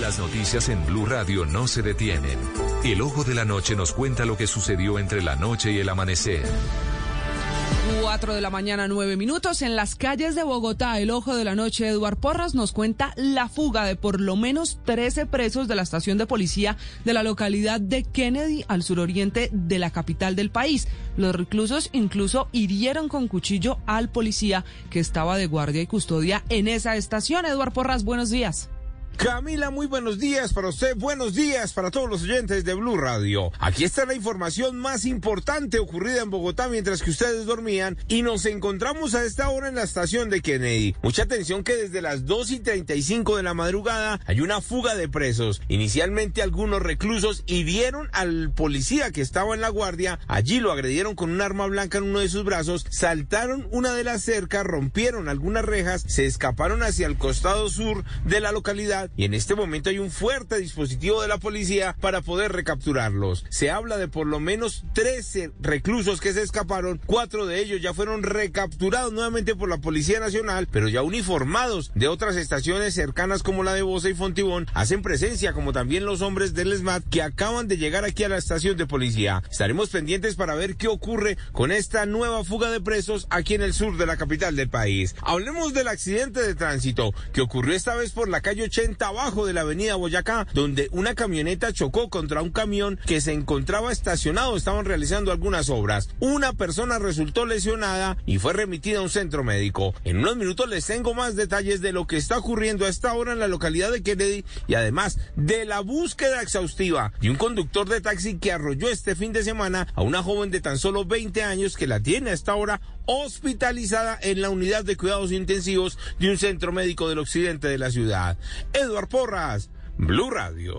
Las noticias en Blue Radio no se detienen. El ojo de la noche nos cuenta lo que sucedió entre la noche y el amanecer. 4 de la mañana, 9 minutos. En las calles de Bogotá, el ojo de la noche, Eduard Porras nos cuenta la fuga de por lo menos 13 presos de la estación de policía de la localidad de Kennedy, al suroriente de la capital del país. Los reclusos incluso hirieron con cuchillo al policía que estaba de guardia y custodia en esa estación. Eduard Porras, buenos días. Camila, muy buenos días para usted, buenos días para todos los oyentes de Blue Radio. Aquí está la información más importante ocurrida en Bogotá mientras que ustedes dormían y nos encontramos a esta hora en la estación de Kennedy. Mucha atención que desde las 2 y 35 de la madrugada hay una fuga de presos. Inicialmente algunos reclusos hirieron al policía que estaba en la guardia, allí lo agredieron con un arma blanca en uno de sus brazos, saltaron una de las cercas, rompieron algunas rejas, se escaparon hacia el costado sur de la localidad y en este momento hay un fuerte dispositivo de la policía para poder recapturarlos. Se habla de por lo menos 13 reclusos que se escaparon, cuatro de ellos ya fueron recapturados nuevamente por la Policía Nacional, pero ya uniformados de otras estaciones cercanas como la de Bosa y Fontibón, hacen presencia como también los hombres del SMAT que acaban de llegar aquí a la estación de policía. Estaremos pendientes para ver qué ocurre con esta nueva fuga de presos aquí en el sur de la capital del país. Hablemos del accidente de tránsito que ocurrió esta vez por la calle 80 abajo de la avenida Boyacá, donde una camioneta chocó contra un camión que se encontraba estacionado, estaban realizando algunas obras. Una persona resultó lesionada y fue remitida a un centro médico. En unos minutos les tengo más detalles de lo que está ocurriendo a esta hora en la localidad de Kennedy y además de la búsqueda exhaustiva de un conductor de taxi que arrolló este fin de semana a una joven de tan solo 20 años que la tiene a esta hora hospitalizada en la unidad de cuidados intensivos de un centro médico del occidente de la ciudad. Eduard Porras, Blue Radio.